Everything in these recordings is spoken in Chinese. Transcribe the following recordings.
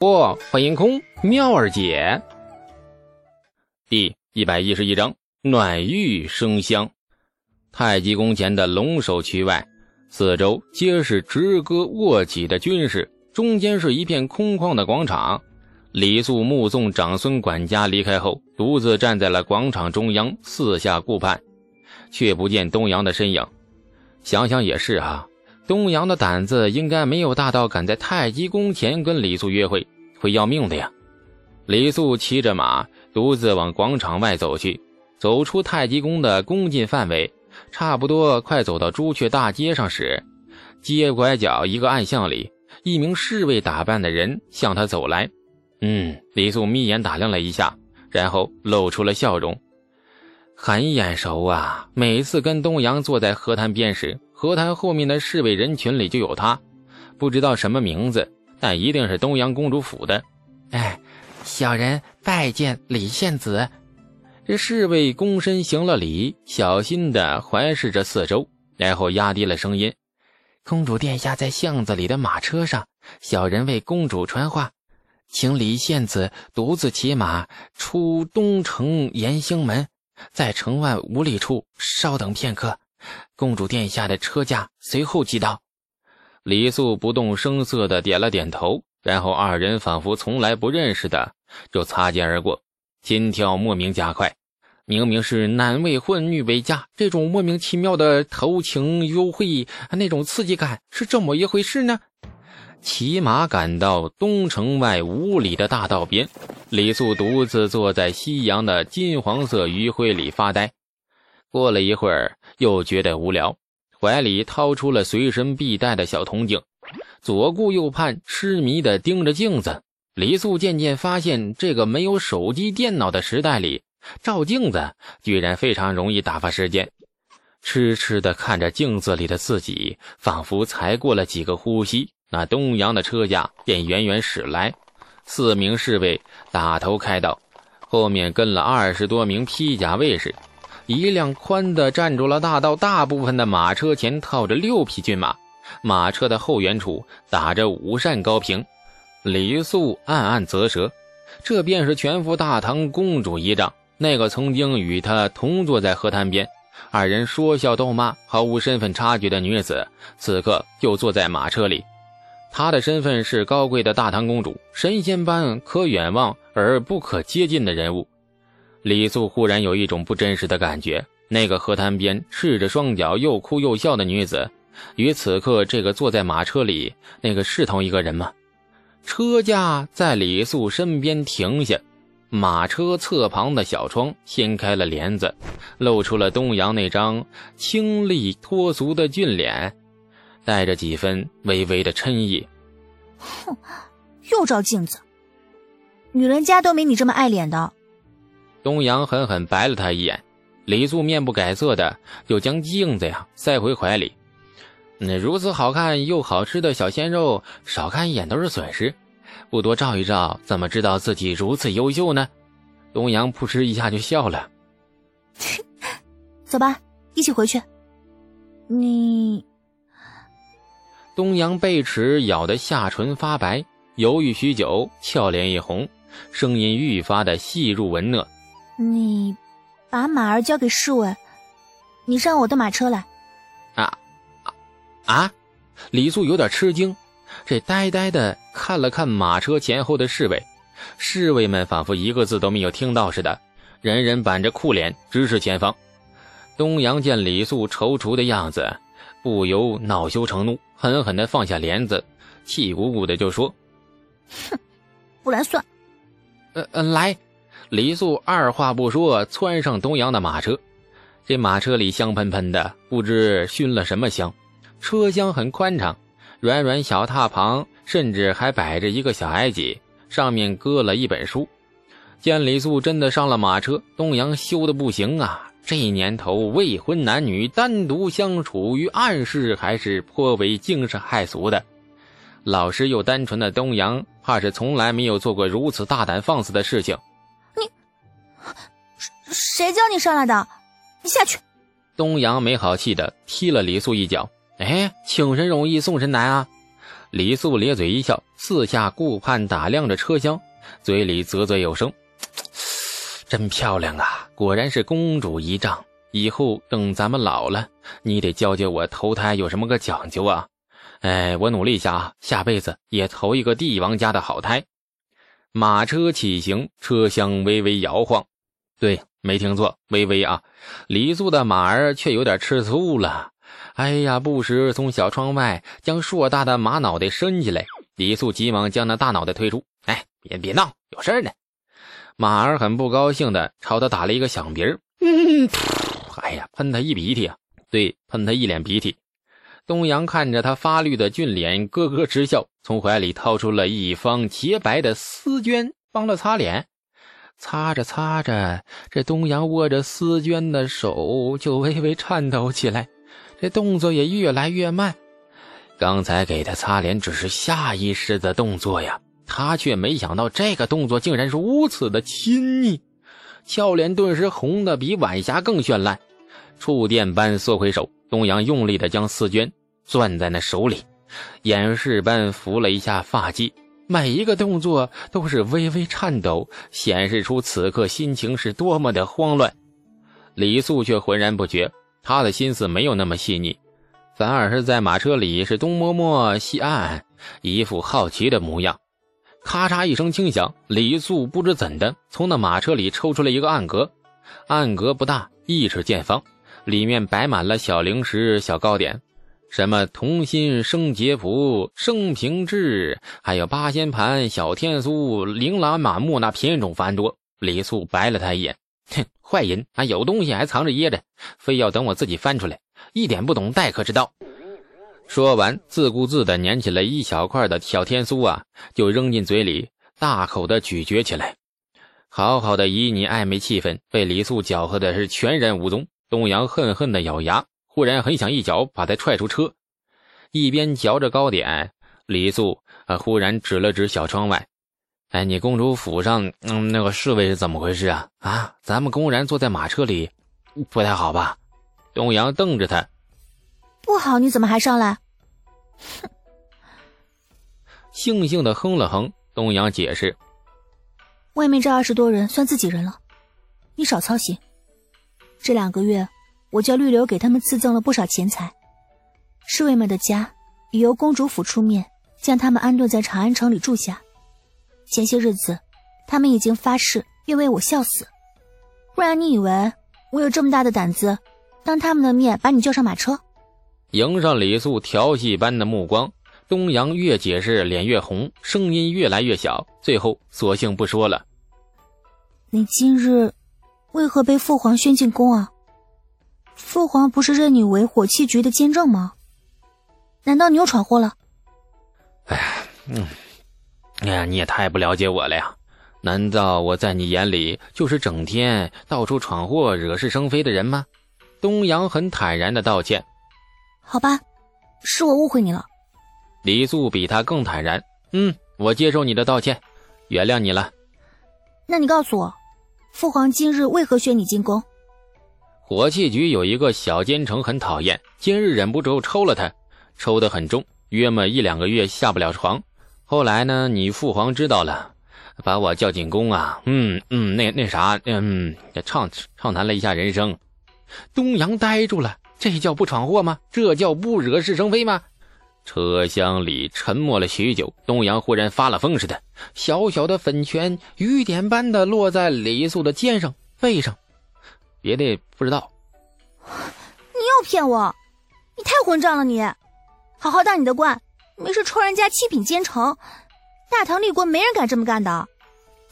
不，欢迎空妙儿姐。第一百一十一章暖玉生香。太极宫前的龙首区外，四周皆是直戈卧起的军士，中间是一片空旷的广场。李素目送长孙管家离开后，独自站在了广场中央，四下顾盼，却不见东阳的身影。想想也是啊。东阳的胆子应该没有大到敢在太极宫前跟李素约会，会要命的呀！李素骑着马，独自往广场外走去。走出太极宫的宫禁范围，差不多快走到朱雀大街上时，街拐角一个暗巷里，一名侍卫打扮的人向他走来。嗯，李素眯眼打量了一下，然后露出了笑容，很眼熟啊！每次跟东阳坐在河滩边时。河滩后面的侍卫人群里就有他，不知道什么名字，但一定是东阳公主府的。哎，小人拜见李献子。这侍卫躬身行了礼，小心的环视着四周，然后压低了声音：“公主殿下在巷子里的马车上，小人为公主传话，请李献子独自骑马出东城延兴门，在城外五里处稍等片刻。”公主殿下的车驾随后即到。李素不动声色地点了点头，然后二人仿佛从来不认识的就擦肩而过，心跳莫名加快。明明是男未婚女未嫁，这种莫名其妙的偷情幽会，那种刺激感是这么一回事呢？骑马赶到东城外五里的大道边，李素独自坐在夕阳的金黄色余晖里发呆。过了一会儿，又觉得无聊，怀里掏出了随身必带的小铜镜，左顾右盼，痴迷地盯着镜子。李素渐渐发现，这个没有手机、电脑的时代里，照镜子居然非常容易打发时间。痴痴地看着镜子里的自己，仿佛才过了几个呼吸，那东阳的车驾便远远驶来，四名侍卫打头开道，后面跟了二十多名披甲卫士。一辆宽的占住了大道大部分的马车前套着六匹骏马，马车的后缘处打着五扇高屏。李素暗暗啧舌，这便是全副大唐公主仪仗。那个曾经与他同坐在河滩边，二人说笑逗骂、毫无身份差距的女子，此刻就坐在马车里。她的身份是高贵的大唐公主，神仙般可远望而不可接近的人物。李素忽然有一种不真实的感觉，那个河滩边赤着双脚又哭又笑的女子，与此刻这个坐在马车里那个是同一个人吗？车驾在李素身边停下，马车侧旁的小窗掀开了帘子，露出了东阳那张清丽脱俗的俊脸，带着几分微微的嗔意。哼，又照镜子，女人家都没你这么爱脸的。东阳狠狠白了他一眼，李素面不改色的又将镜子呀塞回怀里。那如此好看又好吃的小鲜肉，少看一眼都是损失，不多照一照，怎么知道自己如此优秀呢？东阳扑哧一下就笑了。走吧，一起回去。你……东阳被齿咬得下唇发白，犹豫许久，俏脸一红，声音愈发的细入文讷。你把马儿交给侍卫，你上我的马车来。啊啊啊！李素有点吃惊，这呆呆的看了看马车前后的侍卫，侍卫们仿佛一个字都没有听到似的，人人板着酷脸直视前方。东阳见李素踌躇的样子，不由恼羞成怒，狠狠的放下帘子，气鼓鼓的就说：“哼，不来算。”呃呃，来。李素二话不说，窜上东阳的马车。这马车里香喷喷的，不知熏了什么香。车厢很宽敞，软软小榻旁甚至还摆着一个小矮几，上面搁了一本书。见李素真的上了马车，东阳羞得不行啊！这年头，未婚男女单独相处于暗室，还是颇为惊世骇俗的。老实又单纯的东阳，怕是从来没有做过如此大胆放肆的事情。谁叫你上来的？你下去！东阳没好气的踢了李素一脚。哎，请神容易送神难啊！李素咧嘴一笑，四下顾盼打量着车厢，嘴里啧啧有声：“真漂亮啊，果然是公主仪仗。以后等咱们老了，你得教教我投胎有什么个讲究啊？哎，我努力一下啊，下辈子也投一个帝王家的好胎。”马车起行，车厢微微摇晃。对，没听错，微微啊。李素的马儿却有点吃醋了。哎呀，不时从小窗外将硕大的马脑袋伸进来。李素急忙将那大脑袋推出。哎，别别闹，有事呢。马儿很不高兴的朝他打了一个响鼻儿。嗯，哎呀，喷他一鼻涕啊！对，喷他一脸鼻涕。东阳看着他发绿的俊脸，咯咯直笑，从怀里掏出了一方洁白的丝绢，帮他擦脸。擦着擦着，这东阳握着丝绢的手就微微颤抖起来，这动作也越来越慢。刚才给他擦脸只是下意识的动作呀，他却没想到这个动作竟然如此的亲昵，俏脸顿时红的比晚霞更绚烂。触电般缩回手，东阳用力的将丝绢。攥在那手里，掩饰般扶了一下发髻，每一个动作都是微微颤抖，显示出此刻心情是多么的慌乱。李素却浑然不觉，他的心思没有那么细腻，反而是在马车里是东摸摸西按按，一副好奇的模样。咔嚓一声轻响，李素不知怎的从那马车里抽出了一个暗格，暗格不大，一尺见方，里面摆满了小零食、小糕点。什么同心生节福、生平志，还有八仙盘、小天酥，琳琅满目，那品种繁多。李素白了他一眼，哼，坏人啊，有东西还藏着掖着，非要等我自己翻出来，一点不懂待客之道。说完，自顾自地捻起了一小块的小天酥啊，就扔进嘴里，大口的咀嚼起来。好好的旖旎暧昧气氛，被李素搅和的是全然无踪。东阳恨恨地咬牙。忽然很想一脚把他踹出车，一边嚼着糕点，李素啊忽然指了指小窗外：“哎，你公主府上嗯那个侍卫是怎么回事啊？啊，咱们公然坐在马车里，不太好吧？”东阳瞪着他：“不好，你怎么还上来？”哼，悻悻的哼了哼。东阳解释：“外面这二十多人算自己人了，你少操心。这两个月。”我叫绿柳给他们赐赠了不少钱财，侍卫们的家已由公主府出面将他们安顿在长安城里住下。前些日子，他们已经发誓愿为我效死，不然你以为我有这么大的胆子，当他们的面把你叫上马车？迎上李素调戏般的目光，东阳越解释脸越红，声音越来越小，最后索性不说了。你今日为何被父皇宣进宫啊？父皇不是认你为火器局的监正吗？难道你又闯祸了？哎呀，嗯，哎呀，你也太不了解我了呀！难道我在你眼里就是整天到处闯祸、惹是生非的人吗？东阳很坦然的道歉。好吧，是我误会你了。李素比他更坦然。嗯，我接受你的道歉，原谅你了。那你告诉我，父皇今日为何选你进宫？火器局有一个小奸臣很讨厌，今日忍不住抽了他，抽得很重，约么一两个月下不了床。后来呢，你父皇知道了，把我叫进宫啊，嗯嗯，那那啥，嗯，畅畅谈了一下人生。东阳呆住了，这叫不闯祸吗？这叫不惹是生非吗？车厢里沉默了许久，东阳忽然发了疯似的，小小的粉拳雨点般的落在李素的肩上、背上。别的不知道，你又骗我，你太混账了！你好好当你的官，没事抽人家七品奸臣，大唐立国没人敢这么干的，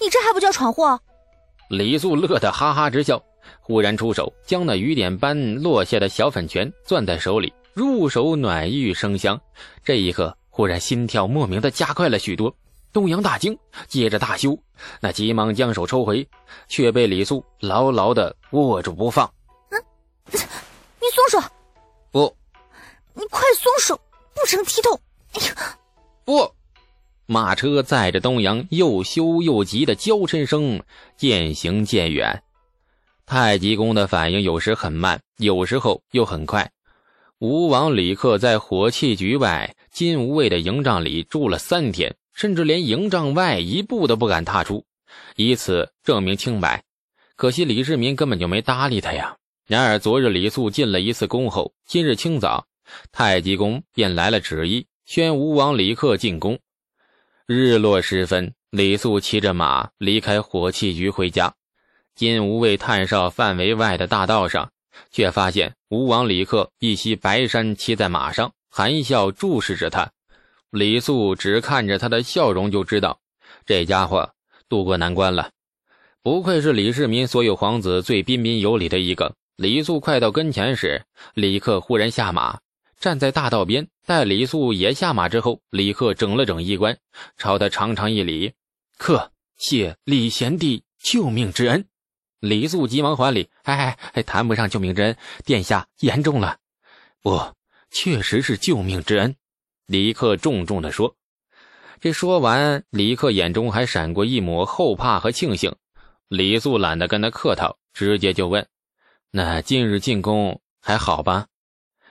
你这还不叫闯祸？李素乐得哈哈直笑，忽然出手，将那雨点般落下的小粉拳攥在手里，入手暖玉生香。这一刻，忽然心跳莫名的加快了许多。东阳大惊，接着大羞，那急忙将手抽回，却被李素牢牢的握住不放。嗯，你松手！不，你快松手，不成体统！哎呀，不！马车载着东阳又羞又急的娇嗔声渐行渐远。太极宫的反应有时很慢，有时候又很快。吴王李克在火器局外金无畏的营帐里住了三天，甚至连营帐外一步都不敢踏出，以此证明清白。可惜李世民根本就没搭理他呀。然而昨日李肃进了一次宫后，今日清早，太极宫便来了旨意，宣吴王李克进宫。日落时分，李肃骑着马离开火器局回家。金无畏探哨范围外的大道上。却发现吴王李克一袭白衫，骑在马上，含笑注视着他。李素只看着他的笑容，就知道这家伙渡过难关了。不愧是李世民所有皇子最彬彬有礼的一个。李素快到跟前时，李克忽然下马，站在大道边。待李素也下马之后，李克整了整衣冠，朝他长长一礼：“客谢李贤弟救命之恩。”李素急忙还礼：“哎哎，谈不上救命之恩，殿下言重了。不，确实是救命之恩。”李克重重地说。这说完，李克眼中还闪过一抹后怕和庆幸。李素懒得跟他客套，直接就问：“那今日进宫还好吧？”“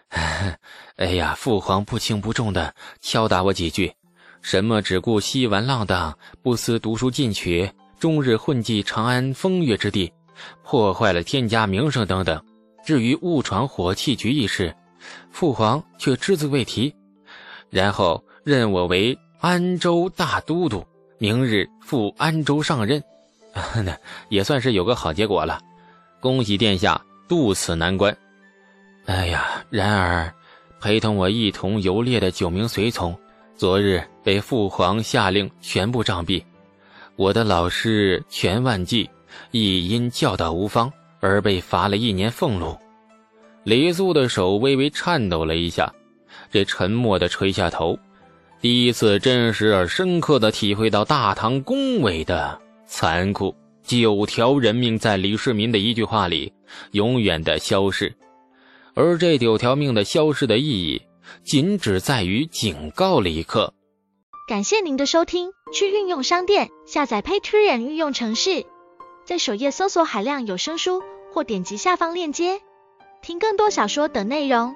哎呀，父皇不轻不重的敲打我几句，什么只顾嬉玩浪荡，不思读书进取，终日混迹长安风月之地。”破坏了天家名声等等。至于误闯火器局一事，父皇却只字未提。然后任我为安州大都督，明日赴安州上任，那也算是有个好结果了。恭喜殿下渡此难关。哎呀，然而陪同我一同游猎的九名随从，昨日被父皇下令全部杖毙。我的老师全万计。亦因教导无方而被罚了一年俸禄。李肃的手微微颤抖了一下，这沉默的垂下头，第一次真实而深刻的体会到大唐宫闱的残酷。九条人命在李世民的一句话里永远的消失，而这九条命的消失的意义，仅只在于警告李克。感谢您的收听，去运用商店下载 Patreon 运用城市。在首页搜索海量有声书，或点击下方链接听更多小说等内容。